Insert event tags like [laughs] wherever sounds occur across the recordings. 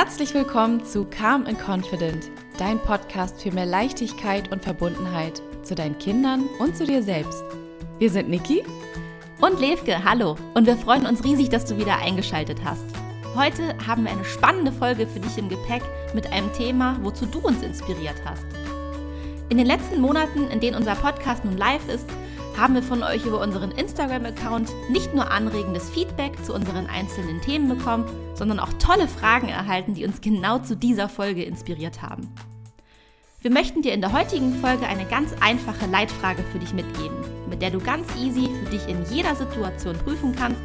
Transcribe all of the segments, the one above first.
Herzlich willkommen zu Calm and Confident, dein Podcast für mehr Leichtigkeit und Verbundenheit zu deinen Kindern und zu dir selbst. Wir sind Niki und Levke, hallo. Und wir freuen uns riesig, dass du wieder eingeschaltet hast. Heute haben wir eine spannende Folge für dich im Gepäck mit einem Thema, wozu du uns inspiriert hast. In den letzten Monaten, in denen unser Podcast nun live ist, haben wir von euch über unseren Instagram-Account nicht nur anregendes Feedback zu unseren einzelnen Themen bekommen, sondern auch tolle Fragen erhalten, die uns genau zu dieser Folge inspiriert haben. Wir möchten dir in der heutigen Folge eine ganz einfache Leitfrage für dich mitgeben, mit der du ganz easy für dich in jeder Situation prüfen kannst,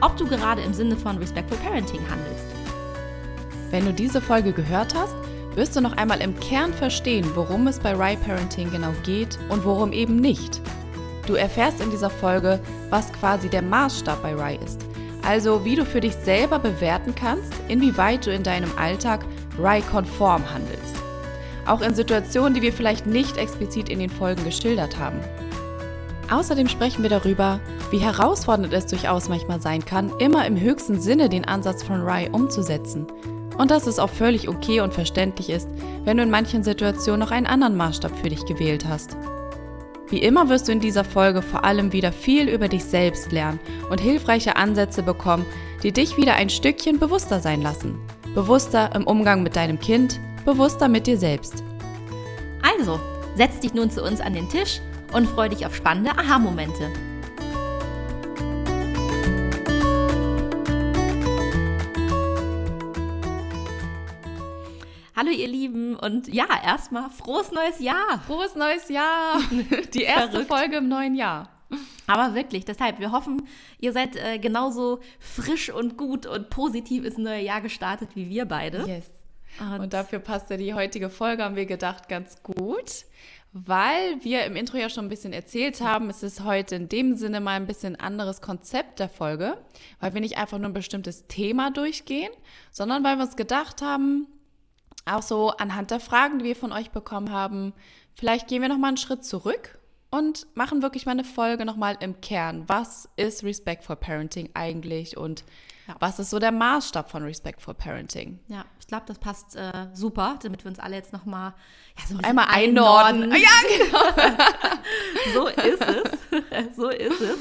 ob du gerade im Sinne von Respectful Parenting handelst. Wenn du diese Folge gehört hast, wirst du noch einmal im Kern verstehen, worum es bei Right Parenting genau geht und worum eben nicht. Du erfährst in dieser Folge, was quasi der Maßstab bei Rye ist. Also wie du für dich selber bewerten kannst, inwieweit du in deinem Alltag Rye-konform handelst. Auch in Situationen, die wir vielleicht nicht explizit in den Folgen geschildert haben. Außerdem sprechen wir darüber, wie herausfordernd es durchaus manchmal sein kann, immer im höchsten Sinne den Ansatz von Rye umzusetzen. Und dass es auch völlig okay und verständlich ist, wenn du in manchen Situationen noch einen anderen Maßstab für dich gewählt hast. Wie immer wirst du in dieser Folge vor allem wieder viel über dich selbst lernen und hilfreiche Ansätze bekommen, die dich wieder ein Stückchen bewusster sein lassen. Bewusster im Umgang mit deinem Kind, bewusster mit dir selbst. Also, setz dich nun zu uns an den Tisch und freu dich auf spannende Aha-Momente. Hallo ihr Lieben und ja, erstmal frohes neues Jahr. Frohes neues Jahr. [laughs] Die erste Verrückt. Folge im neuen Jahr. Aber wirklich, deshalb, wir hoffen, ihr seid äh, genauso frisch und gut und positiv ins neue Jahr gestartet wie wir beide. Yes. Und, und dafür passt ja die heutige Folge, haben wir gedacht, ganz gut, weil wir im Intro ja schon ein bisschen erzählt haben, es ist heute in dem Sinne mal ein bisschen anderes Konzept der Folge, weil wir nicht einfach nur ein bestimmtes Thema durchgehen, sondern weil wir uns gedacht haben, auch so anhand der Fragen, die wir von euch bekommen haben, vielleicht gehen wir noch mal einen Schritt zurück und machen wirklich mal eine Folge noch mal im Kern. Was ist Respectful Parenting eigentlich und ja. was ist so der Maßstab von Respectful Parenting? Ja, ich glaube, das passt äh, super, damit wir uns alle jetzt noch mal ja, so ein einmal einordnen. Ja, genau. [laughs] so ist es. [laughs] so ist es.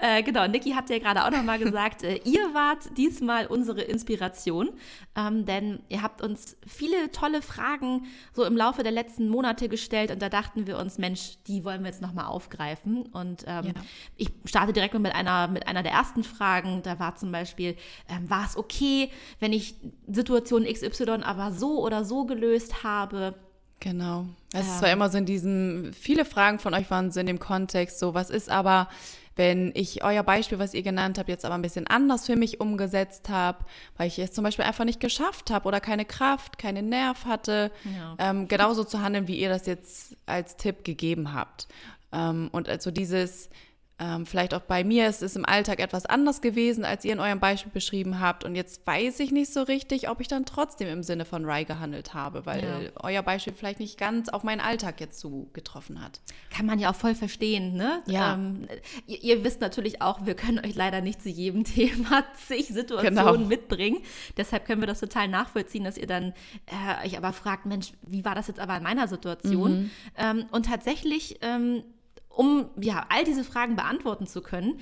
Äh, genau, Niki hat ja gerade auch nochmal gesagt, äh, ihr wart diesmal unsere Inspiration, ähm, denn ihr habt uns viele tolle Fragen so im Laufe der letzten Monate gestellt und da dachten wir uns, Mensch, die wollen wir jetzt nochmal aufgreifen. Und ähm, ja. ich starte direkt mal mit einer, mit einer der ersten Fragen. Da war zum Beispiel, ähm, war es okay, wenn ich Situation XY aber so oder so gelöst habe? Genau. Es ist zwar immer so in diesem, viele Fragen von euch waren so in dem Kontext, so was ist aber, wenn ich euer Beispiel, was ihr genannt habt, jetzt aber ein bisschen anders für mich umgesetzt habe, weil ich es zum Beispiel einfach nicht geschafft habe oder keine Kraft, keinen Nerv hatte, ja. ähm, genauso zu handeln, wie ihr das jetzt als Tipp gegeben habt. Ähm, und also dieses, ähm, vielleicht auch bei mir ist es im Alltag etwas anders gewesen, als ihr in eurem Beispiel beschrieben habt. Und jetzt weiß ich nicht so richtig, ob ich dann trotzdem im Sinne von Rye gehandelt habe, weil ja. euer Beispiel vielleicht nicht ganz auf meinen Alltag jetzt so getroffen hat. Kann man ja auch voll verstehen, ne? Ja. Ähm, ihr, ihr, wisst natürlich auch, wir können euch leider nicht zu jedem [laughs] Thema zig Situationen genau. mitbringen. Deshalb können wir das total nachvollziehen, dass ihr dann äh, euch aber fragt, Mensch, wie war das jetzt aber in meiner Situation? Mhm. Ähm, und tatsächlich ähm, um ja, all diese Fragen beantworten zu können,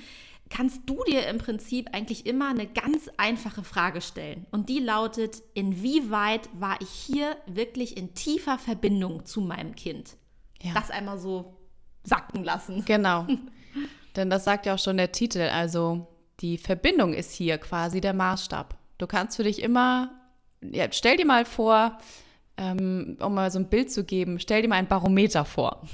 kannst du dir im Prinzip eigentlich immer eine ganz einfache Frage stellen. Und die lautet, inwieweit war ich hier wirklich in tiefer Verbindung zu meinem Kind? Ja. Das einmal so sacken lassen. Genau. [laughs] Denn das sagt ja auch schon der Titel. Also die Verbindung ist hier quasi der Maßstab. Du kannst für dich immer, ja, stell dir mal vor, um mal so ein Bild zu geben, stell dir mal ein Barometer vor. [laughs]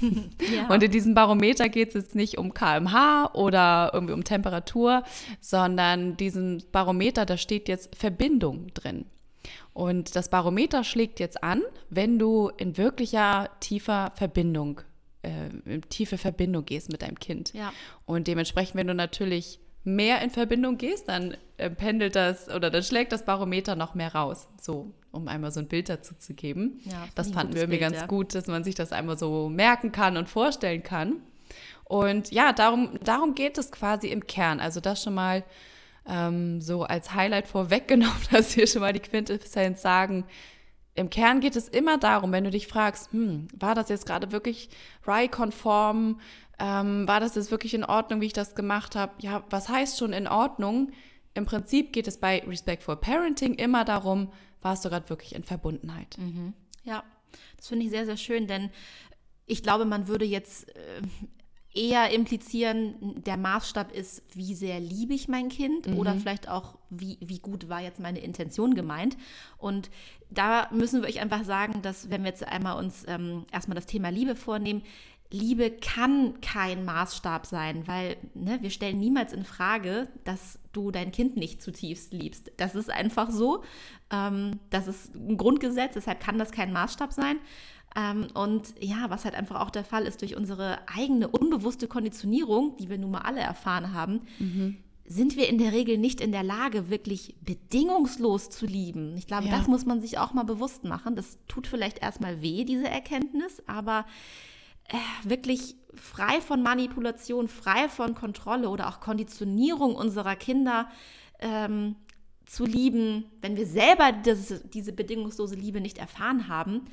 Ja. Und in diesem Barometer geht es jetzt nicht um kmh oder irgendwie um Temperatur, sondern diesen Barometer, da steht jetzt Verbindung drin. Und das Barometer schlägt jetzt an, wenn du in wirklicher tiefer Verbindung, äh, in tiefe Verbindung gehst mit deinem Kind. Ja. Und dementsprechend, wenn du natürlich mehr in Verbindung gehst, dann äh, pendelt das oder dann schlägt das Barometer noch mehr raus. So, um einmal so ein Bild dazu zu geben. Ja, das fanden wir irgendwie Bild, ganz ja. gut, dass man sich das einmal so merken kann und vorstellen kann. Und ja, darum, darum geht es quasi im Kern. Also das schon mal ähm, so als Highlight vorweggenommen, [laughs] dass wir schon mal die Quintessenz sagen. Im Kern geht es immer darum, wenn du dich fragst, hm, war das jetzt gerade wirklich RAI-konform? Ähm, war das jetzt wirklich in Ordnung, wie ich das gemacht habe? Ja, was heißt schon in Ordnung? Im Prinzip geht es bei Respectful Parenting immer darum, warst du gerade wirklich in Verbundenheit. Mhm. Ja, das finde ich sehr, sehr schön, denn ich glaube, man würde jetzt äh, eher implizieren, der Maßstab ist, wie sehr liebe ich mein Kind mhm. oder vielleicht auch, wie, wie gut war jetzt meine Intention gemeint. Und da müssen wir euch einfach sagen, dass wenn wir jetzt einmal uns ähm, erstmal das Thema Liebe vornehmen, Liebe kann kein Maßstab sein, weil ne, wir stellen niemals in Frage, dass du dein Kind nicht zutiefst liebst. Das ist einfach so. Ähm, das ist ein Grundgesetz, deshalb kann das kein Maßstab sein. Ähm, und ja, was halt einfach auch der Fall ist durch unsere eigene unbewusste Konditionierung, die wir nun mal alle erfahren haben, mhm. sind wir in der Regel nicht in der Lage, wirklich bedingungslos zu lieben. Ich glaube, ja. das muss man sich auch mal bewusst machen. Das tut vielleicht erstmal weh, diese Erkenntnis, aber wirklich frei von Manipulation, frei von Kontrolle oder auch Konditionierung unserer Kinder ähm, zu lieben, wenn wir selber das, diese bedingungslose Liebe nicht erfahren haben,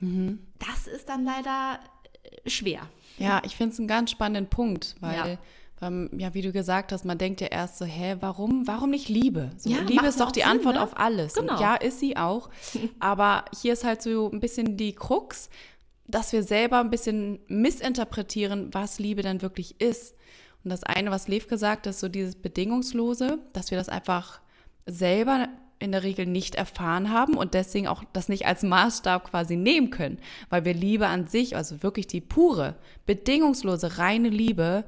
mhm. das ist dann leider äh, schwer. Ja, ich finde es einen ganz spannenden Punkt, weil ja. Ähm, ja, wie du gesagt hast, man denkt ja erst so, hä, warum, warum nicht Liebe? So, ja, Liebe ist doch die Sinn, Antwort ne? auf alles. Genau. Und ja, ist sie auch. [laughs] Aber hier ist halt so ein bisschen die Krux, dass wir selber ein bisschen missinterpretieren, was Liebe denn wirklich ist. Und das eine, was Lev gesagt hat, ist so dieses Bedingungslose, dass wir das einfach selber in der Regel nicht erfahren haben und deswegen auch das nicht als Maßstab quasi nehmen können, weil wir Liebe an sich, also wirklich die pure, bedingungslose, reine Liebe,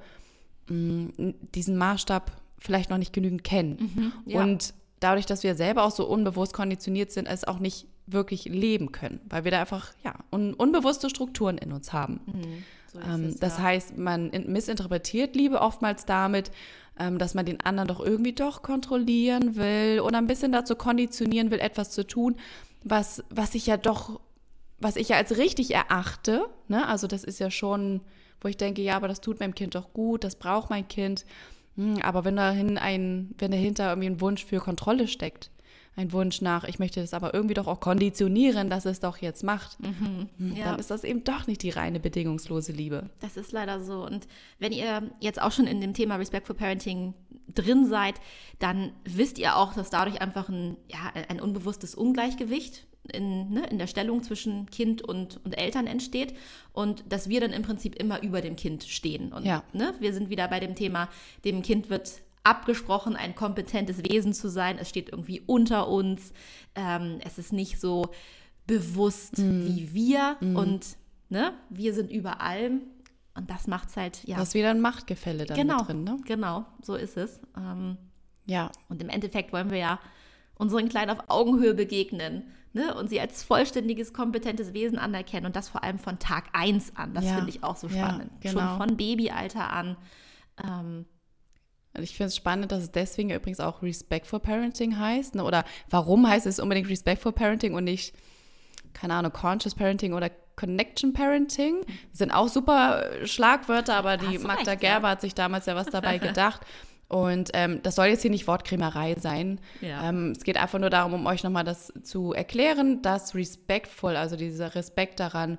mm, diesen Maßstab vielleicht noch nicht genügend kennen. Mhm, ja. Und dadurch, dass wir selber auch so unbewusst konditioniert sind, es auch nicht wirklich leben können, weil wir da einfach ja un unbewusste Strukturen in uns haben. Mhm, so ähm, es, das ja. heißt, man missinterpretiert Liebe oftmals damit, ähm, dass man den anderen doch irgendwie doch kontrollieren will oder ein bisschen dazu konditionieren will, etwas zu tun, was, was ich ja doch, was ich ja als richtig erachte. Ne? Also das ist ja schon, wo ich denke, ja, aber das tut meinem Kind doch gut, das braucht mein Kind. Hm, aber wenn dahin ein, wenn dahinter irgendwie ein Wunsch für Kontrolle steckt, ein Wunsch nach, ich möchte das aber irgendwie doch auch konditionieren, dass es doch jetzt macht, mhm. Hm, ja. dann ist das eben doch nicht die reine bedingungslose Liebe. Das ist leider so. Und wenn ihr jetzt auch schon in dem Thema Respectful Parenting drin seid, dann wisst ihr auch, dass dadurch einfach ein, ja, ein unbewusstes Ungleichgewicht in, ne, in der Stellung zwischen Kind und, und Eltern entsteht und dass wir dann im Prinzip immer über dem Kind stehen. Und ja. ne, wir sind wieder bei dem Thema, dem Kind wird abgesprochen, ein kompetentes Wesen zu sein. Es steht irgendwie unter uns. Ähm, es ist nicht so bewusst mm. wie wir mm. und ne, wir sind über allem. Und das macht es halt, ja. Das ist wieder ein Machtgefälle dann genau, drin, ne? Genau, so ist es. Ähm, ja. Und im Endeffekt wollen wir ja unseren Kleinen auf Augenhöhe begegnen ne? und sie als vollständiges, kompetentes Wesen anerkennen. Und das vor allem von Tag 1 an. Das ja. finde ich auch so spannend. Ja, genau. Schon von Babyalter an. Ähm, ich finde es spannend, dass es deswegen übrigens auch Respectful Parenting heißt. Ne? Oder warum heißt es unbedingt Respectful Parenting und nicht, keine Ahnung, Conscious Parenting oder Connection Parenting? Das sind auch super Schlagwörter, aber die Magda recht, Gerber ja. hat sich damals ja was dabei [laughs] gedacht. Und ähm, das soll jetzt hier nicht Wortkrämerei sein. Ja. Ähm, es geht einfach nur darum, um euch nochmal das zu erklären, dass Respectful, also dieser Respekt daran,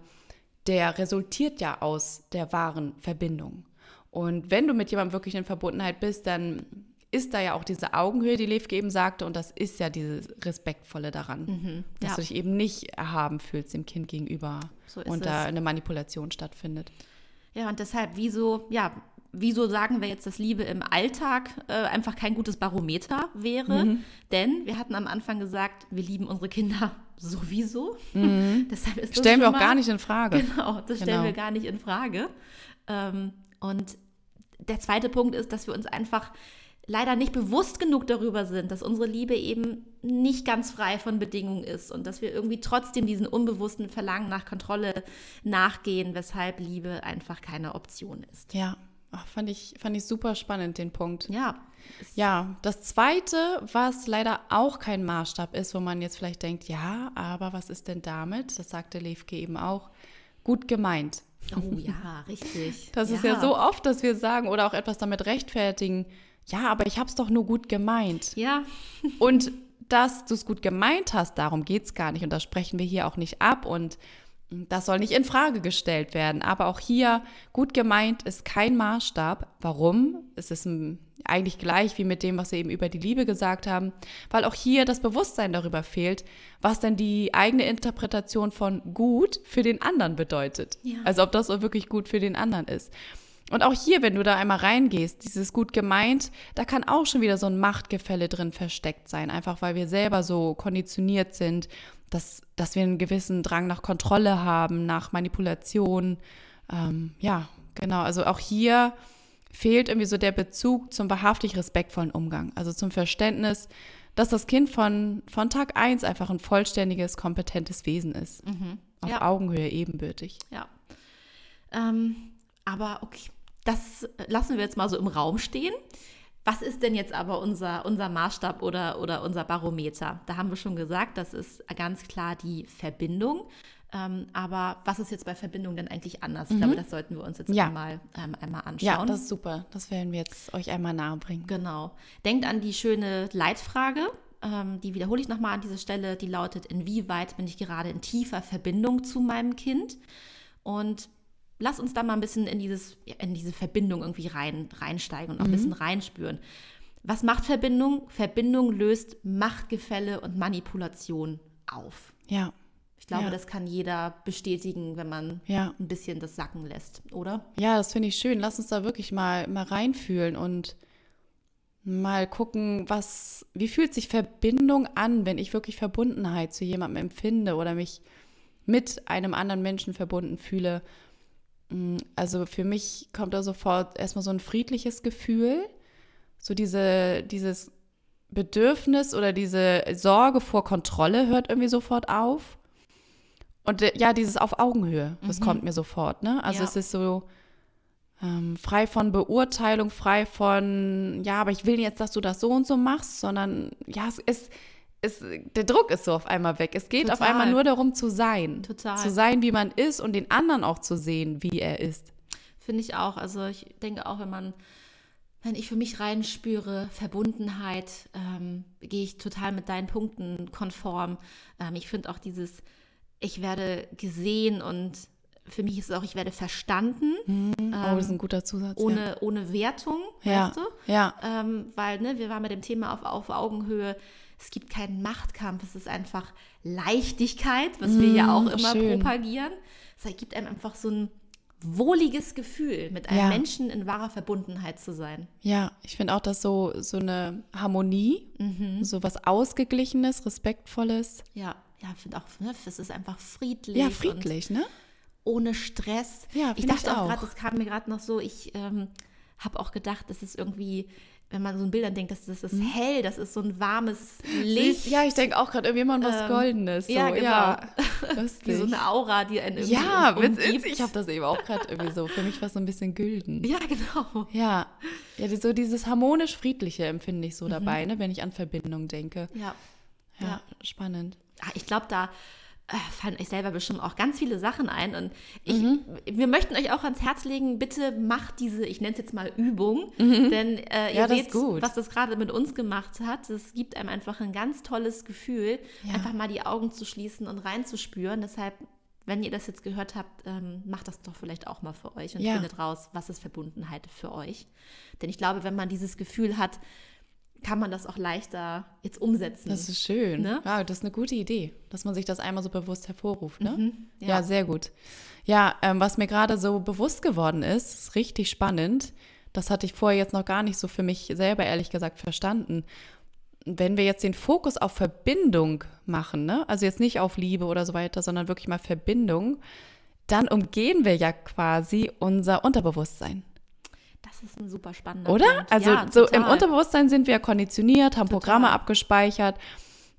der resultiert ja aus der wahren Verbindung. Und wenn du mit jemandem wirklich in Verbundenheit bist, dann ist da ja auch diese Augenhöhe, die Lev eben sagte, und das ist ja dieses Respektvolle daran, mhm, dass ja. du dich eben nicht erhaben fühlst dem Kind gegenüber so und da eine Manipulation stattfindet. Ja, und deshalb, wieso, ja, wieso sagen wir jetzt, dass Liebe im Alltag äh, einfach kein gutes Barometer wäre? Mhm. Denn wir hatten am Anfang gesagt, wir lieben unsere Kinder [laughs] sowieso. Mhm. [laughs] Deshalb ist stellen wir auch mal, gar nicht in Frage. [laughs] Genau, das stellen genau. wir gar nicht in Frage. Ähm, und der zweite Punkt ist, dass wir uns einfach leider nicht bewusst genug darüber sind, dass unsere Liebe eben nicht ganz frei von Bedingungen ist und dass wir irgendwie trotzdem diesen unbewussten Verlangen nach Kontrolle nachgehen, weshalb Liebe einfach keine Option ist. Ja, Ach, fand, ich, fand ich super spannend, den Punkt. Ja. Ja, das Zweite, was leider auch kein Maßstab ist, wo man jetzt vielleicht denkt, ja, aber was ist denn damit? Das sagte Levke eben auch. Gut gemeint. Oh ja, richtig. Das ja. ist ja so oft, dass wir sagen oder auch etwas damit rechtfertigen, ja, aber ich habe es doch nur gut gemeint. Ja. Und dass du es gut gemeint hast, darum geht es gar nicht. Und das sprechen wir hier auch nicht ab. Und das soll nicht in Frage gestellt werden. Aber auch hier, gut gemeint ist kein Maßstab. Warum? Es ist eigentlich gleich wie mit dem, was wir eben über die Liebe gesagt haben, weil auch hier das Bewusstsein darüber fehlt, was denn die eigene Interpretation von gut für den anderen bedeutet. Ja. Also ob das auch wirklich gut für den anderen ist. Und auch hier, wenn du da einmal reingehst, dieses gut gemeint, da kann auch schon wieder so ein Machtgefälle drin versteckt sein, einfach weil wir selber so konditioniert sind, dass, dass wir einen gewissen Drang nach Kontrolle haben, nach Manipulation. Ähm, ja, genau. Also auch hier fehlt irgendwie so der Bezug zum wahrhaftig respektvollen Umgang, also zum Verständnis, dass das Kind von, von Tag 1 einfach ein vollständiges, kompetentes Wesen ist. Mhm. Auf ja. Augenhöhe ebenbürtig. Ja. Ähm, aber okay, das lassen wir jetzt mal so im Raum stehen. Was ist denn jetzt aber unser, unser Maßstab oder, oder unser Barometer? Da haben wir schon gesagt, das ist ganz klar die Verbindung. Ähm, aber was ist jetzt bei Verbindung denn eigentlich anders? Ich mhm. glaube, das sollten wir uns jetzt ja. einmal, ähm, einmal anschauen. Ja, das ist super. Das werden wir jetzt euch einmal nahe bringen. Genau. Denkt an die schöne Leitfrage. Ähm, die wiederhole ich nochmal an dieser Stelle. Die lautet, inwieweit bin ich gerade in tiefer Verbindung zu meinem Kind? Und lass uns da mal ein bisschen in, dieses, in diese Verbindung irgendwie rein, reinsteigen und auch ein bisschen mhm. reinspüren. Was macht Verbindung? Verbindung löst Machtgefälle und Manipulation auf. Ja. Ich glaube, ja. das kann jeder bestätigen, wenn man ja. ein bisschen das sacken lässt, oder? Ja, das finde ich schön. Lass uns da wirklich mal, mal reinfühlen und mal gucken, was, wie fühlt sich Verbindung an, wenn ich wirklich Verbundenheit zu jemandem empfinde oder mich mit einem anderen Menschen verbunden fühle. Mm, also für mich kommt da sofort erstmal so ein friedliches Gefühl, so diese, dieses Bedürfnis oder diese Sorge vor Kontrolle hört irgendwie sofort auf. Und äh, ja, dieses auf Augenhöhe, das mhm. kommt mir sofort. Ne? Also ja. es ist so ähm, frei von Beurteilung, frei von, ja, aber ich will jetzt, dass du das so und so machst, sondern ja, es ist es, der Druck ist so auf einmal weg. Es geht Total. auf einmal nur darum zu sein. Total. Zu sein, wie man ist und den anderen auch zu sehen, wie er ist. Finde ich auch. Also ich denke auch, wenn man, wenn ich für mich reinspüre, Verbundenheit, ähm, gehe ich total mit deinen Punkten konform. Ähm, ich finde auch dieses, ich werde gesehen und für mich ist es auch, ich werde verstanden. Mhm. Oh, das ist ein ähm, guter Zusatz. Ohne, ja. ohne Wertung, ja. weißt du? Ja. Ähm, weil, ne, wir waren mit dem Thema auf, auf Augenhöhe es gibt keinen Machtkampf, es ist einfach Leichtigkeit, was mm, wir ja auch immer schön. propagieren. Es ergibt einem einfach so ein wohliges Gefühl, mit einem ja. Menschen in wahrer Verbundenheit zu sein. Ja, ich finde auch, dass so, so eine Harmonie, mhm. so was Ausgeglichenes, Respektvolles. Ja, ja, ich finde auch, ne, es ist einfach friedlich. Ja, friedlich, ne? Ohne Stress. Ja, ich dachte auch gerade, es kam mir gerade noch so, ich ähm, habe auch gedacht, es ist irgendwie wenn man so ein Bildern denkt, das, das ist mhm. hell, das ist so ein warmes Licht. Ja, ich denke auch gerade irgendwie immer an was ähm, Goldenes. So. Ja, genau. Ja, [laughs] Wie so eine Aura, die einen irgendwie Ja, um, ich habe das eben auch gerade irgendwie so. Für mich war es so ein bisschen gülden. Ja, genau. Ja, ja so dieses harmonisch-friedliche empfinde ich so mhm. dabei, ne, wenn ich an Verbindung denke. Ja. Ja, ja. spannend. Ah, ich glaube, da fallen euch selber bestimmt auch ganz viele Sachen ein. Und ich, mhm. wir möchten euch auch ans Herz legen, bitte macht diese, ich nenne es jetzt mal Übung, mhm. denn äh, ihr ja, seht, was das gerade mit uns gemacht hat. Es gibt einem einfach ein ganz tolles Gefühl, ja. einfach mal die Augen zu schließen und reinzuspüren. Deshalb, wenn ihr das jetzt gehört habt, ähm, macht das doch vielleicht auch mal für euch und ja. findet raus, was ist Verbundenheit für euch. Denn ich glaube, wenn man dieses Gefühl hat, kann man das auch leichter jetzt umsetzen. Das ist schön. Ne? Ja, das ist eine gute Idee, dass man sich das einmal so bewusst hervorruft. Ne? Mhm, ja. ja. sehr gut. Ja, ähm, was mir gerade so bewusst geworden ist, ist richtig spannend. Das hatte ich vorher jetzt noch gar nicht so für mich selber ehrlich gesagt verstanden. Wenn wir jetzt den Fokus auf Verbindung machen, ne? also jetzt nicht auf Liebe oder so weiter, sondern wirklich mal Verbindung, dann umgehen wir ja quasi unser Unterbewusstsein. Das ist ein super spannender Oder? Punkt. Also ja, so im Unterbewusstsein sind wir konditioniert, haben total. Programme abgespeichert,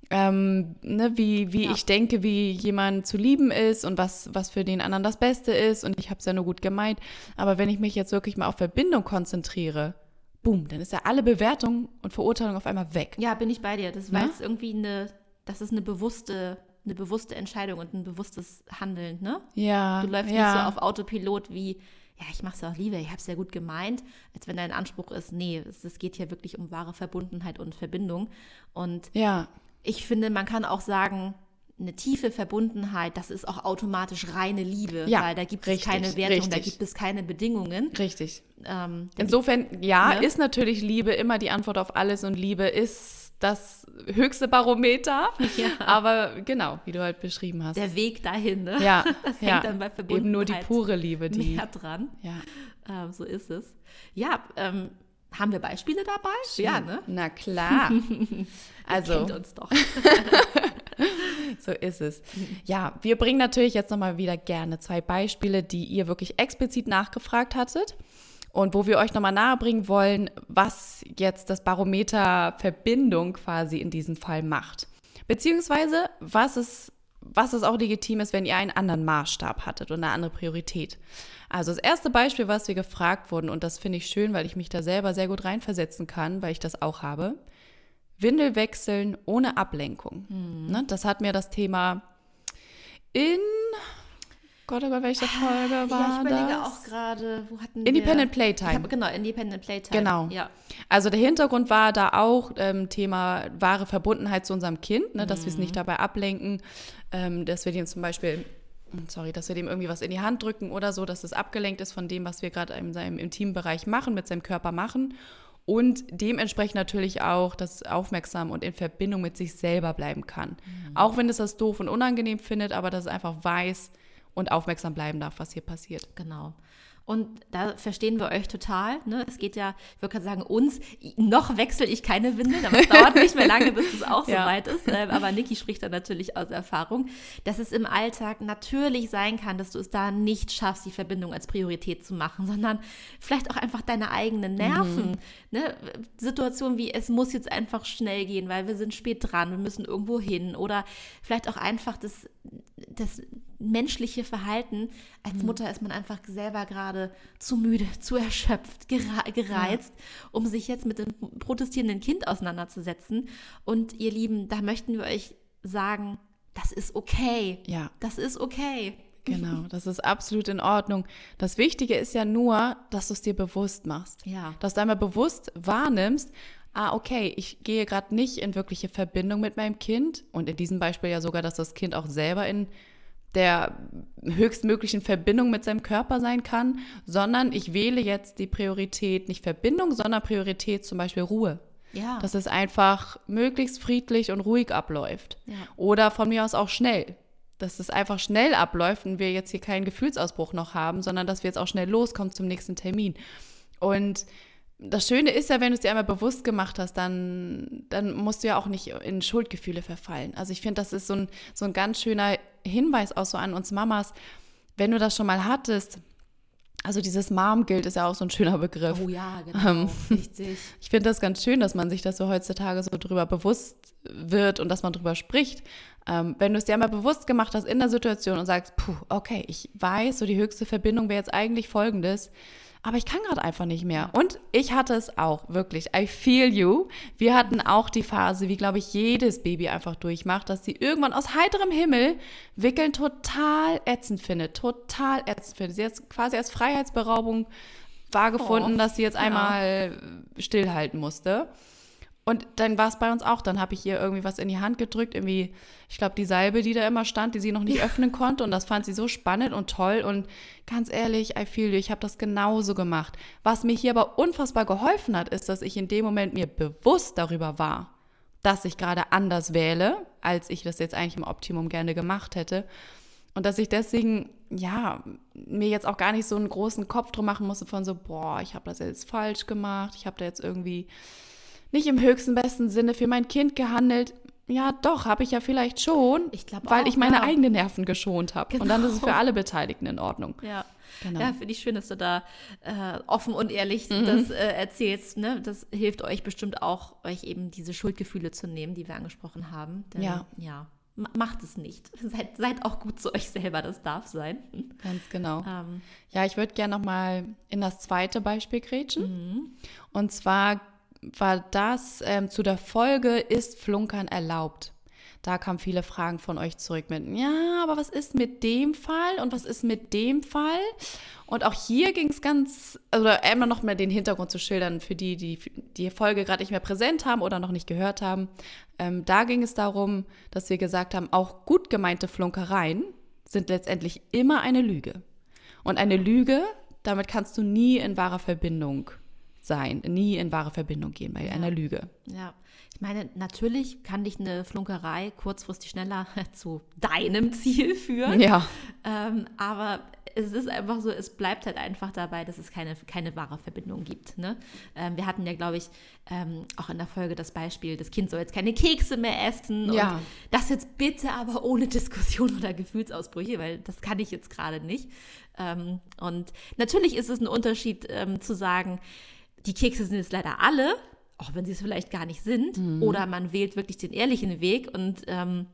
ähm, ne, wie, wie ja. ich denke, wie jemand zu lieben ist und was, was für den anderen das Beste ist. Und ich habe es ja nur gut gemeint. Aber wenn ich mich jetzt wirklich mal auf Verbindung konzentriere, boom, dann ist ja alle Bewertung und Verurteilung auf einmal weg. Ja, bin ich bei dir. Das war jetzt irgendwie eine, das ist eine bewusste eine bewusste Entscheidung und ein bewusstes Handeln, ne? Ja. Du läufst ja. nicht so auf Autopilot wie ja, ich mache es auch lieber, ich habe es ja gut gemeint, als wenn dein Anspruch ist, nee, es, es geht hier wirklich um wahre Verbundenheit und Verbindung. Und Ja, ich finde, man kann auch sagen, eine tiefe Verbundenheit, das ist auch automatisch reine Liebe, Ja, weil da gibt richtig, es keine Wertung, da richtig. gibt es keine Bedingungen. richtig. Ähm, Insofern, ja, Ne? ist natürlich Liebe immer die Antwort auf alles und Liebe ist das höchste Barometer. Ja. Aber genau, wie du halt beschrieben hast. der Weg dahin, ne? ja, [laughs] das ja. hängt dann bei Eben nur die Verbundenheit pure Liebe, die. mehr dran. Ja. Ähm, so ist es. Ja, ähm, haben wir Beispiele dabei? Ja, ne? Na klar. [laughs] [laughs] also, Kennt uns doch. so ist es. Ja, wir bringen natürlich jetzt nochmal wieder gerne zwei Beispiele, die ihr wirklich explizit nachgefragt hattet und wo wir euch nochmal nahebringen wollen, was jetzt das Barometer Verbindung quasi in diesem Fall macht. Beziehungsweise, was es, was es auch legitim ist, wenn ihr einen anderen Maßstab hattet und eine andere Priorität. Also das erste Beispiel, was wir gefragt wurden, und das finde ich schön, weil ich mich da selber sehr gut reinversetzen kann, weil ich das auch habe. Windel wechseln ohne Ablenkung. Ne, das hat mir das Thema in Gott, über welche Folge war ja, ich überlege das? auch gerade, wo hatten Independent wir... Playtime. Ich hab, genau, Independent Playtime. Genau. Ja. Also der Hintergrund war da auch ähm, Thema wahre Verbundenheit zu unserem Kind, ne, dass wir es Mhm. nicht dabei ablenken, ähm, dass wir dem zum Beispiel, sorry, dass wir dem irgendwie was in die Hand drücken oder so, dass es abgelenkt ist von dem, was wir gerade in seinem intimen Bereich machen, mit seinem Körper machen. Und dementsprechend natürlich auch, dass aufmerksam und in Verbindung mit sich selber bleiben kann. Mhm. Auch wenn es das doof und unangenehm findet, aber dass es einfach weiß und aufmerksam bleiben darf, was hier passiert. Genau. Und da verstehen wir euch total. Ne? Es geht ja, ich würde gerade sagen, uns, noch wechsle ich keine Windeln, aber es [laughs] dauert nicht mehr lange, bis es auch Ja. soweit ist. Ähm, aber Niki spricht da natürlich aus Erfahrung, dass es im Alltag natürlich sein kann, dass du es da nicht schaffst, die Verbindung als Priorität zu machen, sondern vielleicht auch einfach deine eigenen Nerven. Ne? Situationen wie, es muss jetzt einfach schnell gehen, weil wir sind spät dran, wir müssen irgendwo hin. Oder vielleicht auch einfach das, das menschliche Verhalten. Als Mutter ist man einfach selber gerade zu müde, [laughs] zu erschöpft, gereizt, um sich jetzt mit dem protestierenden Kind auseinanderzusetzen. Und ihr Lieben, da möchten wir euch sagen, das ist okay. Ja. Das ist okay. Genau, [laughs] das ist absolut in Ordnung. Das Wichtige ist ja nur, dass du es dir bewusst machst. Ja. Dass du einmal bewusst wahrnimmst, ah, okay, ich gehe gerade nicht in wirkliche Verbindung mit meinem Kind und in diesem Beispiel ja sogar, dass das Kind auch selber in der höchstmöglichen Verbindung mit seinem Körper sein kann, sondern ich wähle jetzt die Priorität, nicht Verbindung, sondern Priorität zum Beispiel Ruhe. Ja. Dass es einfach möglichst friedlich und ruhig abläuft. Ja. Oder von mir aus auch schnell. Dass es einfach schnell abläuft und wir jetzt hier keinen Gefühlsausbruch noch haben, sondern dass wir jetzt auch schnell loskommen zum nächsten Termin. Und das Schöne ist ja, wenn du es dir einmal bewusst gemacht hast, dann, dann musst du ja auch nicht in Schuldgefühle verfallen. Also ich finde, das ist so ein, so ein ganz schöner Hinweis auch so an uns Mamas. Wenn du das schon mal hattest, also dieses Mom-Guild ist ja auch so ein schöner Begriff. Oh ja, genau. Ähm, Richtig. [laughs] Ich finde das ganz schön, dass man sich das so heutzutage so drüber bewusst wird und dass man drüber spricht. Ähm, wenn du es dir einmal bewusst gemacht hast in der Situation und sagst, puh, okay, ich weiß, so die höchste Verbindung wäre jetzt eigentlich folgendes, aber ich kann gerade einfach nicht mehr. Und ich hatte es auch, wirklich. I feel you. Wir hatten auch die Phase, wie glaube ich jedes Baby einfach durchmacht, dass sie irgendwann aus heiterem Himmel Wickeln total ätzend findet. Total ätzend findet. Sie hat quasi als Freiheitsberaubung wahrgefunden, Oh, dass sie jetzt ja. einmal stillhalten musste. Und dann war es bei uns auch. Dann habe ich ihr irgendwie was in die Hand gedrückt, irgendwie, ich glaube, die Salbe, die da immer stand, die sie noch nicht öffnen [laughs] konnte. Und das fand sie so spannend und toll. Und ganz ehrlich, I feel you, ich habe das genauso gemacht. Was mir hier aber unfassbar geholfen hat, ist, dass ich in dem Moment mir bewusst darüber war, dass ich gerade anders wähle, als ich das jetzt eigentlich im Optimum gerne gemacht hätte. Und dass ich deswegen, ja, mir jetzt auch gar nicht so einen großen Kopf drum machen musste von so, boah, ich habe das jetzt falsch gemacht, ich habe da jetzt irgendwie nicht im höchsten besten Sinne für mein Kind gehandelt. Ja, doch, habe ich ja vielleicht schon, Ich weil auch, ich meine ja. eigenen Nerven geschont habe. Und dann ist es Genau. für alle Beteiligten in Ordnung. Ja. Genau. Ja, finde ich schön, dass du da äh, offen und ehrlich Mhm. das äh, erzählst. Ne? Das hilft euch bestimmt auch, euch eben diese Schuldgefühle zu nehmen, die wir angesprochen haben. Denn, Ja. ja. ma- Macht es nicht. [laughs] Seid, seid auch gut zu euch selber, das darf sein. [laughs] Ganz genau. Ähm, Ja, ich würde gerne nochmal in das zweite Beispiel grätschen. Mhm. Und zwar war das ähm, zu der Folge, ist Flunkern erlaubt? Da kamen viele Fragen von euch zurück mit, ja, aber was ist mit dem Fall und was ist mit dem Fall? Und auch hier ging es ganz, also einmal noch mal den Hintergrund zu schildern für die, die die Folge gerade nicht mehr präsent haben oder noch nicht gehört haben. Ähm, da ging es darum, dass wir gesagt haben, auch gut gemeinte Flunkereien sind letztendlich immer eine Lüge. Und eine Lüge, damit kannst du nie in wahrer Verbindung sein, nie in wahre Verbindung gehen bei ja. einer Lüge. Ja, ich meine, natürlich kann dich eine Flunkerei kurzfristig schneller [laughs] zu deinem Ziel führen. Ja. Ähm, aber es ist einfach so, es bleibt halt einfach dabei, dass es keine, keine wahre Verbindung gibt. Ne? Ähm, wir hatten ja, glaube ich, ähm, auch in der Folge das Beispiel, das Kind soll jetzt keine Kekse mehr essen. Ja. Und das jetzt bitte aber ohne Diskussion [laughs] oder Gefühlsausbrüche, weil das kann ich jetzt gerade nicht. Ähm, und natürlich ist es ein Unterschied ähm, zu sagen, die Kekse sind jetzt leider alle, auch wenn sie es vielleicht gar nicht sind. Mhm. Oder man wählt wirklich den ehrlichen Weg und ähm,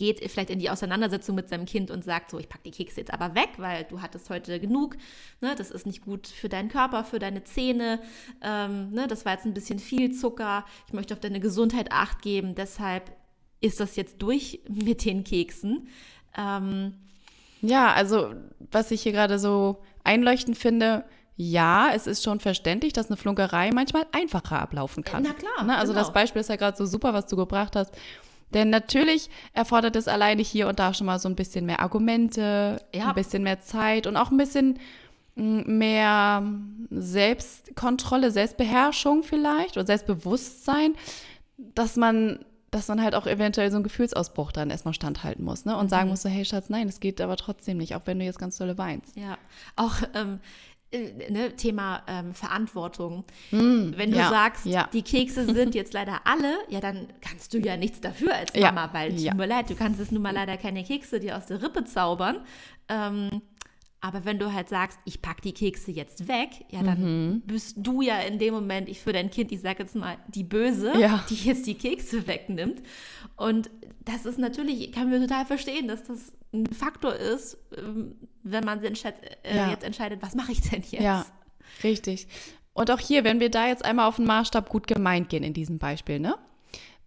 geht vielleicht in die Auseinandersetzung mit seinem Kind und sagt so, ich packe die Kekse jetzt aber weg, weil du hattest heute genug. Ne, das ist nicht gut für deinen Körper, für deine Zähne. Ähm, ne, das war jetzt ein bisschen viel Zucker. Ich möchte auf deine Gesundheit acht geben. Deshalb ist das jetzt durch mit den Keksen. Ähm, ja, also was ich hier gerade so einleuchtend finde, ja, es ist schon verständlich, dass eine Flunkerei manchmal einfacher ablaufen kann. Na klar. Ne? Also genau. das Beispiel ist ja gerade so super, was du gebracht hast. Denn natürlich erfordert es alleine hier und da schon mal so ein bisschen mehr Argumente, ja. ein bisschen mehr Zeit und auch ein bisschen mm, mehr Selbstkontrolle, Selbstbeherrschung vielleicht oder Selbstbewusstsein, dass man dass man halt auch eventuell so einen Gefühlsausbruch dann erstmal standhalten muss ne? und mhm. sagen muss, so, hey Schatz, nein, es geht aber trotzdem nicht, auch wenn du jetzt ganz dolle weinst. Ja, auch ähm, äh, ne, Thema ähm, Verantwortung. Mm, Wenn du ja, sagst, ja. die Kekse [laughs] sind jetzt leider alle, ja, dann kannst du ja nichts dafür als Mama, ja, weil tut mir leid, du kannst es nun mal leider keine Kekse dir aus der Rippe zaubern. Ähm, aber wenn du halt sagst, ich pack die Kekse jetzt weg, ja, dann mhm. bist du ja in dem Moment, ich für dein Kind, ich sage jetzt mal, die Böse, ja. die jetzt die Kekse wegnimmt. Und das ist natürlich, kann mir total verstehen, dass das ein Faktor ist, ähm, wenn man entscheid, äh, ja. jetzt entscheidet, was mache ich denn jetzt? Ja, richtig. Und auch hier, wenn wir da jetzt einmal auf den Maßstab gut gemeint gehen in diesem Beispiel, ne?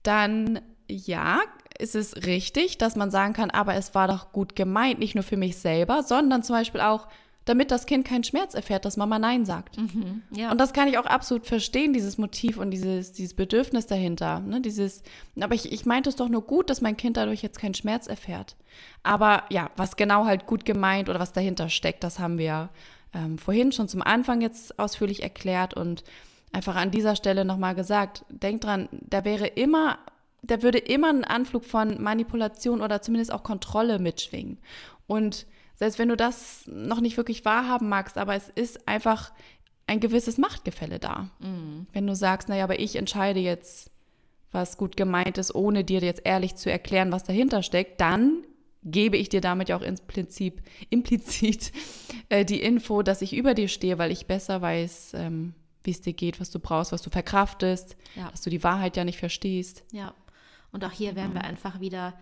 Dann ja, ist es richtig, dass man sagen kann, aber es war doch gut gemeint, nicht nur für mich selber, sondern zum Beispiel auch, damit das Kind keinen Schmerz erfährt, dass Mama Nein sagt. Mhm, ja. Und das kann ich auch absolut verstehen, dieses Motiv und dieses, dieses Bedürfnis dahinter. Ne? Dieses, aber ich, ich meinte es doch nur gut, dass mein Kind dadurch jetzt keinen Schmerz erfährt. Aber ja, was genau halt gut gemeint oder was dahinter steckt, das haben wir ähm, vorhin schon zum Anfang jetzt ausführlich erklärt und einfach an dieser Stelle nochmal gesagt. Denkt dran, da wäre immer da würde immer ein Anflug von Manipulation oder zumindest auch Kontrolle mitschwingen. Und selbst wenn du das noch nicht wirklich wahrhaben magst, aber es ist einfach ein gewisses Machtgefälle da. Mhm. Wenn du sagst, naja, aber ich entscheide jetzt, was gut gemeint ist, ohne dir jetzt ehrlich zu erklären, was dahinter steckt, dann gebe ich dir damit ja auch implizit, [laughs] implizit äh, die Info, dass ich über dir stehe, weil ich besser weiß, ähm, wie es dir geht, was du brauchst, was du verkraftest, ja. dass du die Wahrheit ja nicht verstehst. Ja. Und auch hier werden wir einfach wieder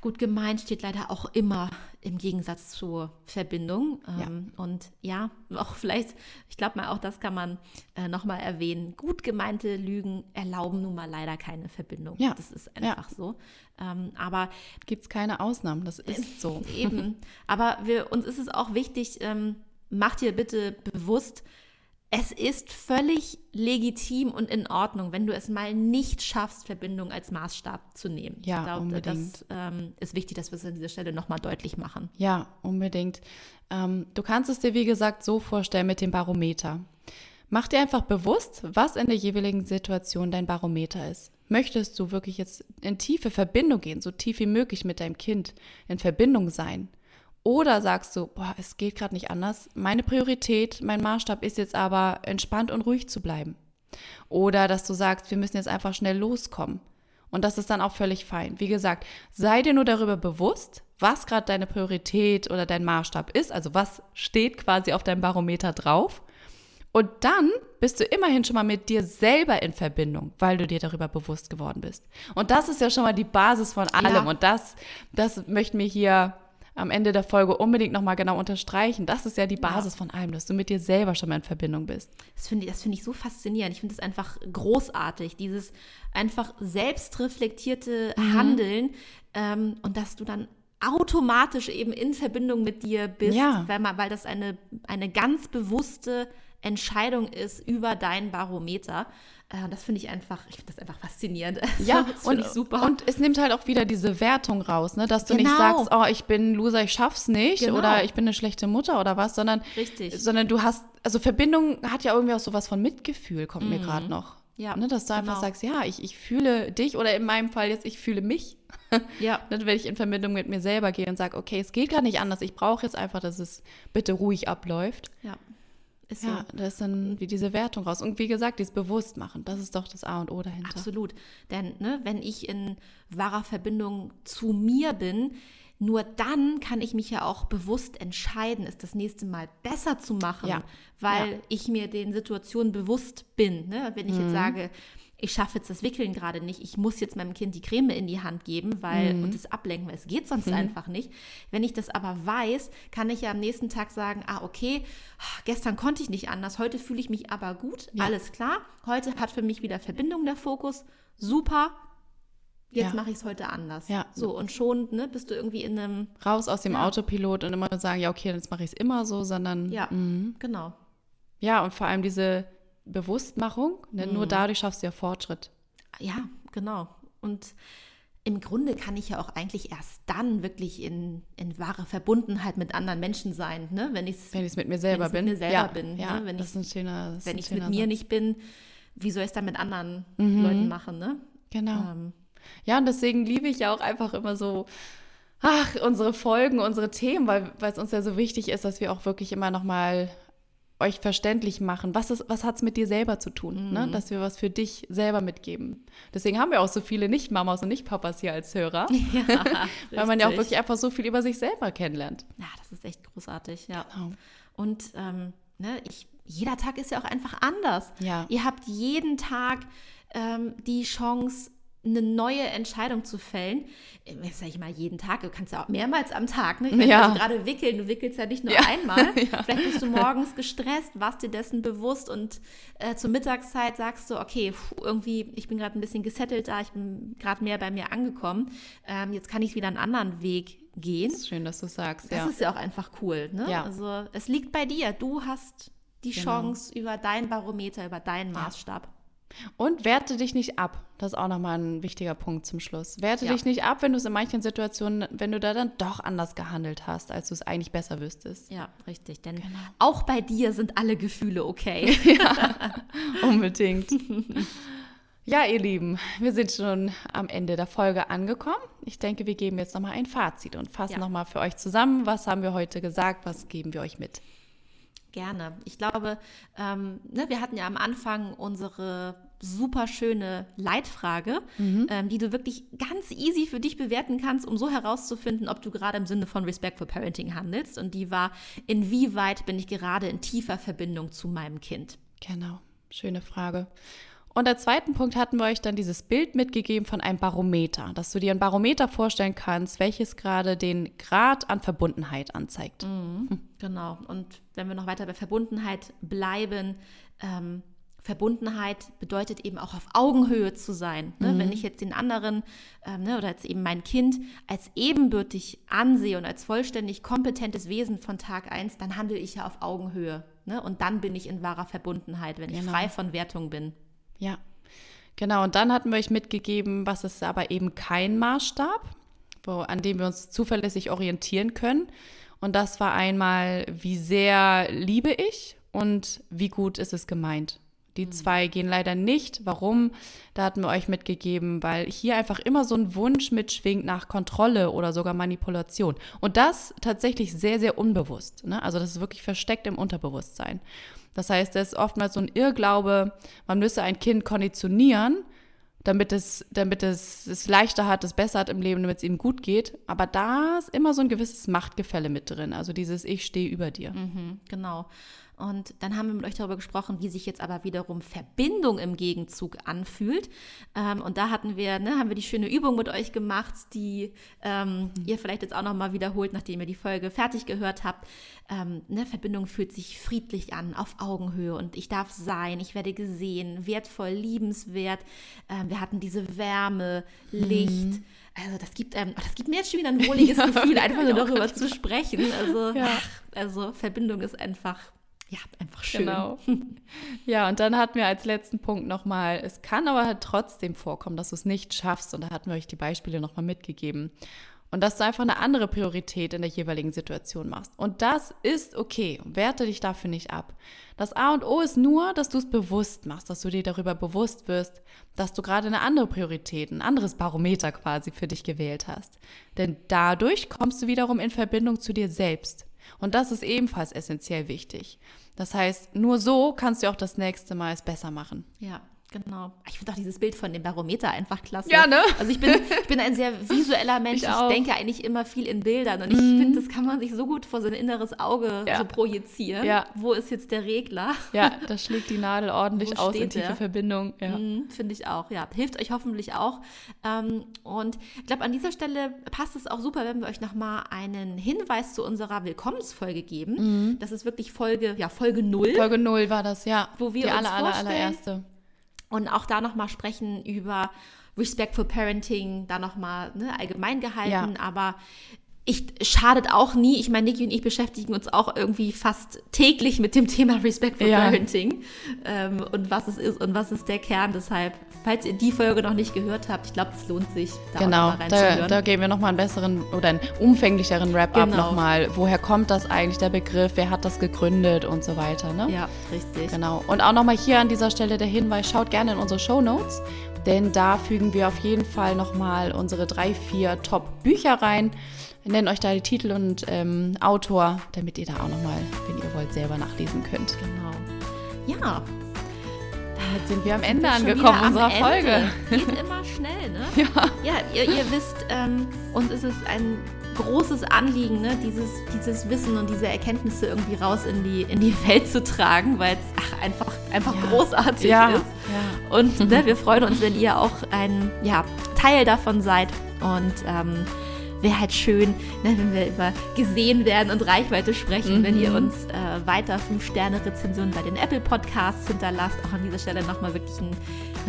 gut gemeint steht leider auch immer im Gegensatz zur Verbindung. Ja. Ähm, und ja, auch vielleicht, ich glaube mal, auch das kann man äh, nochmal erwähnen. Gut gemeinte Lügen erlauben nun mal leider keine Verbindung. Ja. Das ist einfach ja. so. Ähm, aber gibt es keine Ausnahmen, das ist [laughs] so. Eben. Aber wir, uns ist es auch wichtig, ähm, macht dir bitte bewusst, es ist völlig legitim und in Ordnung, wenn du es mal nicht schaffst, Verbindung als Maßstab zu nehmen. Ja, ich glaube, unbedingt. das ähm, ist wichtig, dass wir es an dieser Stelle nochmal deutlich machen. Ja, unbedingt. Ähm, du kannst es dir, wie gesagt, so vorstellen mit dem Barometer. Mach dir einfach bewusst, was in der jeweiligen Situation dein Barometer ist. Möchtest du wirklich jetzt in tiefe Verbindung gehen, so tief wie möglich mit deinem Kind in Verbindung sein? Oder sagst du, boah, es geht gerade nicht anders. Meine Priorität, mein Maßstab ist jetzt aber, entspannt und ruhig zu bleiben. Oder dass du sagst, wir müssen jetzt einfach schnell loskommen. Und das ist dann auch völlig fein. Wie gesagt, sei dir nur darüber bewusst, was gerade deine Priorität oder dein Maßstab ist. Also was steht quasi auf deinem Barometer drauf. Und dann bist du immerhin schon mal mit dir selber in Verbindung, weil du dir darüber bewusst geworden bist. Und das ist ja schon mal die Basis von allem. Ja. Und das, das möchten wir hier am Ende der Folge unbedingt nochmal genau unterstreichen. Das ist ja die Basis ja. von allem, dass du mit dir selber schon mal in Verbindung bist. Das finde ich, find ich so faszinierend. Ich finde das einfach großartig, dieses einfach selbstreflektierte mhm. Handeln ähm, und dass du dann automatisch eben in Verbindung mit dir bist, ja. weil, man, weil das eine, eine ganz bewusste Entscheidung ist über dein Barometer. Äh, das finde ich einfach, ich finde das einfach faszinierend. [laughs] Ja, das und, ich super. Und es nimmt halt auch wieder diese Wertung raus, ne? dass du genau. nicht sagst, oh, ich bin ein Loser, ich schaff's nicht genau. oder ich bin eine schlechte Mutter oder was, sondern, Richtig. sondern du hast, also Verbindung hat ja irgendwie auch sowas von Mitgefühl, kommt mhm. mir gerade noch. Ja, ne, dass du genau. einfach sagst, ja, ich, ich fühle dich oder in meinem Fall jetzt, ich fühle mich. [laughs] Ja. ne, wenn ich in Verbindung mit mir selber gehe und sage, okay, es geht gar nicht anders, ich brauche jetzt einfach, dass es bitte ruhig abläuft. Ja. Ist ja, so. da ist dann wie diese Wertung raus. Und wie gesagt, dieses Bewusstmachen, das ist doch das A und O dahinter. Absolut. Denn ne, wenn ich in wahrer Verbindung zu mir bin, nur dann kann ich mich ja auch bewusst entscheiden, es das nächste Mal besser zu machen, ja. weil ja. ich mir den Situationen bewusst bin. Ne? Wenn ich mhm. jetzt sage, ich schaffe jetzt das Wickeln gerade nicht, ich muss jetzt meinem Kind die Creme in die Hand geben, weil mhm. und es ablenken, weil es geht sonst mhm. einfach nicht. Wenn ich das aber weiß, kann ich ja am nächsten Tag sagen, ah okay, gestern konnte ich nicht anders, heute fühle ich mich aber gut, ja. alles klar. Heute hat für mich wieder Verbindung der Fokus, super. Jetzt ja. mache ich es heute anders. Ja. So, und schon ne, bist du irgendwie in einem. Raus aus dem ja. Autopilot und immer sagen, ja, okay, jetzt mache ich es immer so, sondern. Ja, mh. genau. Ja, und vor allem diese Bewusstmachung. Ne? Mhm. Nur dadurch schaffst du ja Fortschritt. Ja, genau. Und im Grunde kann ich ja auch eigentlich erst dann wirklich in, in wahre Verbundenheit mit anderen Menschen sein, ne? wenn ich es mit mir selber bin. Mit mir selber ja, bin. Ja, ne? Wenn das ist ein schöner, wenn ich mit mir Satz. nicht bin, wie soll ich es dann mit anderen mhm. Leuten machen? Ne? Genau. Ähm. Ja, und deswegen liebe ich ja auch einfach immer so, ach, unsere Folgen, unsere Themen, weil es uns ja so wichtig ist, dass wir auch wirklich immer noch mal euch verständlich machen, was, was hat es mit dir selber zu tun, ne? mhm. ne? dass wir was für dich selber mitgeben. Deswegen haben wir auch so viele Nicht-Mamas und Nicht-Papas hier als Hörer, [laughs] ja, [laughs] weil man ja auch wirklich einfach so viel über sich selber kennenlernt. Ja, das ist echt großartig, ja. Genau. Und ähm, ne, ich, jeder Tag ist ja auch einfach anders. Ja. Ihr habt jeden Tag ähm, die Chance, eine neue Entscheidung zu fällen. Äh, sage ich mal jeden Tag, du kannst ja auch mehrmals am Tag. Ne? Ich meine, ja. also gerade wickeln, du wickelst ja nicht nur ja. einmal. [laughs] ja. Vielleicht bist du morgens gestresst, warst dir dessen bewusst und äh, zur Mittagszeit sagst du, okay, pff, irgendwie, ich bin gerade ein bisschen gesettelt da, ich bin gerade mehr bei mir angekommen. Ähm, jetzt kann ich wieder einen anderen Weg gehen. Das ist schön, dass du sagst. Das ja. ist ja auch einfach cool. Ne? Ja. Also es liegt bei dir. Du hast die genau. Chance über dein Barometer, über deinen Maßstab. Und werte dich nicht ab. Das ist auch nochmal ein wichtiger Punkt zum Schluss. Werte ja. dich nicht ab, wenn du es in manchen Situationen, wenn du da dann doch anders gehandelt hast, als du es eigentlich besser wüsstest. Ja, richtig. Denn genau. auch bei dir sind alle Gefühle okay. [laughs] ja, unbedingt. ja, ihr Lieben, wir sind schon am Ende der Folge angekommen. Ich denke, wir geben jetzt nochmal ein Fazit und fassen ja. nochmal für euch zusammen. Was haben wir heute gesagt? Was geben wir euch mit? Gerne. Ich glaube, ähm, ne, wir hatten ja am Anfang unsere super schöne Leitfrage, mhm. ähm, die du wirklich ganz easy für dich bewerten kannst, um so herauszufinden, ob du gerade im Sinne von Respectful Parenting handelst. Und die war, inwieweit bin ich gerade in tiefer Verbindung zu meinem Kind? Genau, schöne Frage. Und als zweiten Punkt hatten wir euch dann dieses Bild mitgegeben von einem Barometer, dass du dir ein Barometer vorstellen kannst, welches gerade den Grad an Verbundenheit anzeigt. Mhm, hm. Genau. Und wenn wir noch weiter bei Verbundenheit bleiben, ähm, Verbundenheit bedeutet eben auch auf Augenhöhe zu sein. Ne? Mhm. Wenn ich jetzt den anderen ähm, ne, oder jetzt eben mein Kind als ebenbürtig ansehe und als vollständig kompetentes Wesen von Tag 1, dann handle ich ja auf Augenhöhe. Ne? Und dann bin ich in wahrer Verbundenheit, wenn genau. ich frei von Wertung bin. Ja, genau. Und dann hatten wir euch mitgegeben, was ist aber eben kein Maßstab, wo, an dem wir uns zuverlässig orientieren können. Und das war einmal, wie sehr liebe ich und wie gut ist es gemeint. Die mhm. zwei gehen leider nicht. Warum? Da hatten wir euch mitgegeben, weil hier einfach immer so ein Wunsch mitschwingt nach Kontrolle oder sogar Manipulation. Und das tatsächlich sehr, sehr unbewusst. Ne? Also das ist wirklich versteckt im Unterbewusstsein. Das heißt, es ist oftmals so ein Irrglaube, man müsse ein Kind konditionieren, damit es, damit es es leichter hat, es besser hat im Leben, damit es ihm gut geht. Aber da ist immer so ein gewisses Machtgefälle mit drin. Also dieses Ich stehe über dir. Mhm, genau. Und dann haben wir mit euch darüber gesprochen, wie sich jetzt aber wiederum Verbindung im Gegenzug anfühlt. Ähm, und da hatten wir, ne, haben wir die schöne Übung mit euch gemacht, die ähm, ihr vielleicht jetzt auch nochmal wiederholt, nachdem ihr die Folge fertig gehört habt. Ähm, ne, Verbindung fühlt sich friedlich an, auf Augenhöhe und ich darf sein, ich werde gesehen, wertvoll, liebenswert. Ähm, wir hatten diese Wärme, Licht. Mhm. Also das gibt, ähm, das gibt mir jetzt schon wieder ein wohliges [laughs] ja, Gefühl, einfach [laughs] nur darüber zu sprechen. Also, ja. ach, also Verbindung ist einfach ja, einfach schön. Genau. Ja, und dann hatten wir als letzten Punkt nochmal, es kann aber halt trotzdem vorkommen, dass du es nicht schaffst. Und da hatten wir euch die Beispiele nochmal mitgegeben. Und dass du einfach eine andere Priorität in der jeweiligen Situation machst. Und das ist okay. Werte dich dafür nicht ab. Das A und O ist nur, dass du es bewusst machst, dass du dir darüber bewusst wirst, dass du gerade eine andere Priorität, ein anderes Barometer quasi für dich gewählt hast. Denn dadurch kommst du wiederum in Verbindung zu dir selbst. Und das ist ebenfalls essentiell wichtig. Das heißt, nur so kannst du auch das nächste Mal es besser machen. Ja. Genau. Ich finde auch dieses Bild von dem Barometer einfach klasse. Ja, ne? Also ich bin, ich bin ein sehr visueller [laughs] Mensch. Ich, ich denke eigentlich immer viel in Bildern. Und ich mm. finde, das kann man sich so gut vor sein inneres Auge ja. so projizieren. Ja. Wo ist jetzt der Regler? Ja, [laughs] da schlägt die Nadel ordentlich aus in tiefe der? Verbindung. Ja. Mm, finde ich auch. Ja, hilft euch hoffentlich auch. Ähm, und ich glaube, an dieser Stelle passt es auch super, wenn wir euch nochmal einen Hinweis zu unserer Willkommensfolge geben. Mm. Das ist wirklich Folge, ja, Folge 0. Folge 0 war das, ja. Wo wir die uns aller, aller, allererste und auch da nochmal sprechen über Respectful Parenting, da nochmal ne, allgemein gehalten, ja. aber ich schadet auch nie. Ich meine, Niki und ich beschäftigen uns auch irgendwie fast täglich mit dem Thema Respectful ja. Parenting ähm, und was es ist und was ist der Kern. Deshalb, falls ihr die Folge noch nicht gehört habt, ich glaube, es lohnt sich, da genau, da, da geben wir nochmal einen besseren oder einen umfänglicheren Wrap-up genau. nochmal. Woher kommt das eigentlich, der Begriff? Wer hat das gegründet und so weiter, ne? Ja, richtig. Genau. Und auch nochmal hier an dieser Stelle der Hinweis, schaut gerne in unsere Show Notes, denn da fügen wir auf jeden Fall nochmal unsere drei, vier Top-Bücher rein wir nennen euch da die Titel und ähm, Autor, damit ihr da auch nochmal, wenn ihr wollt, selber nachlesen könnt. Genau. Ja. Damit sind wir am Ende angekommen unserer Ende. Folge. Geht immer schnell, ne? [laughs] Ja. Ja, ihr, ihr wisst, ähm, uns ist es ein großes Anliegen, ne, dieses, dieses Wissen und diese Erkenntnisse irgendwie raus in die, in die Welt zu tragen, weil es einfach, einfach ja. großartig ja. ist. Ja. Und ne, wir freuen uns, wenn ihr auch ein ja, Teil davon seid. Und ähm, wäre halt schön, ne, wenn wir über gesehen werden und Reichweite sprechen, mhm. wenn ihr mhm. uns äh, weiter 5-Sterne-Rezensionen bei den Apple Podcasts hinterlasst. Auch an dieser Stelle nochmal wirklich ein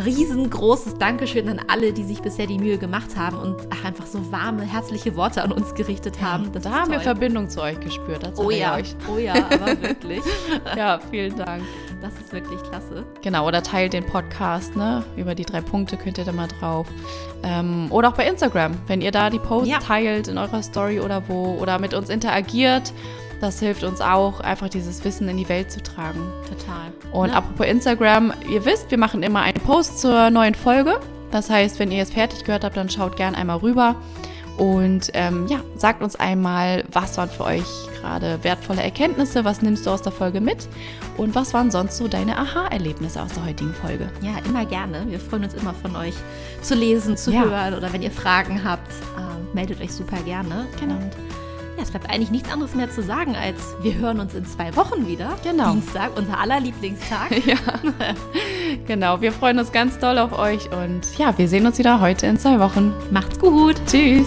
riesengroßes Dankeschön an alle, die sich bisher die Mühe gemacht haben und ach, einfach so warme, herzliche Worte an uns gerichtet haben. Das da haben toll. wir Verbindung zu euch gespürt. oh ja, euch. oh ja, aber wirklich. [laughs] ja, vielen Dank. Das ist wirklich klasse. Genau, oder teilt den Podcast, ne? Über die drei Punkte könnt ihr da mal drauf. Ähm, oder auch bei Instagram, wenn ihr da die Posts ja. teilt in eurer Story oder wo oder mit uns interagiert. Das hilft uns auch, einfach dieses Wissen in die Welt zu tragen. Total. Und ja. apropos Instagram, ihr wisst, wir machen immer einen Post zur neuen Folge. Das heißt, wenn ihr es fertig gehört habt, dann schaut gerne einmal rüber. Und ähm, ja, sagt uns einmal, was waren für euch gerade wertvolle Erkenntnisse, was nimmst du aus der Folge mit und was waren sonst so deine Aha-Erlebnisse aus der heutigen Folge? Ja, immer gerne. Wir freuen uns immer von euch zu lesen, zu ja. hören oder wenn ihr Fragen habt, äh, meldet euch super gerne. Genau. Und ja, es bleibt eigentlich nichts anderes mehr zu sagen, als wir hören uns in zwei Wochen wieder. Genau. Dienstag, unser aller Lieblingstag. [laughs] ja. [laughs] genau, wir freuen uns ganz doll auf euch und ja, wir sehen uns wieder heute in zwei Wochen. Macht's gut. Tschüss.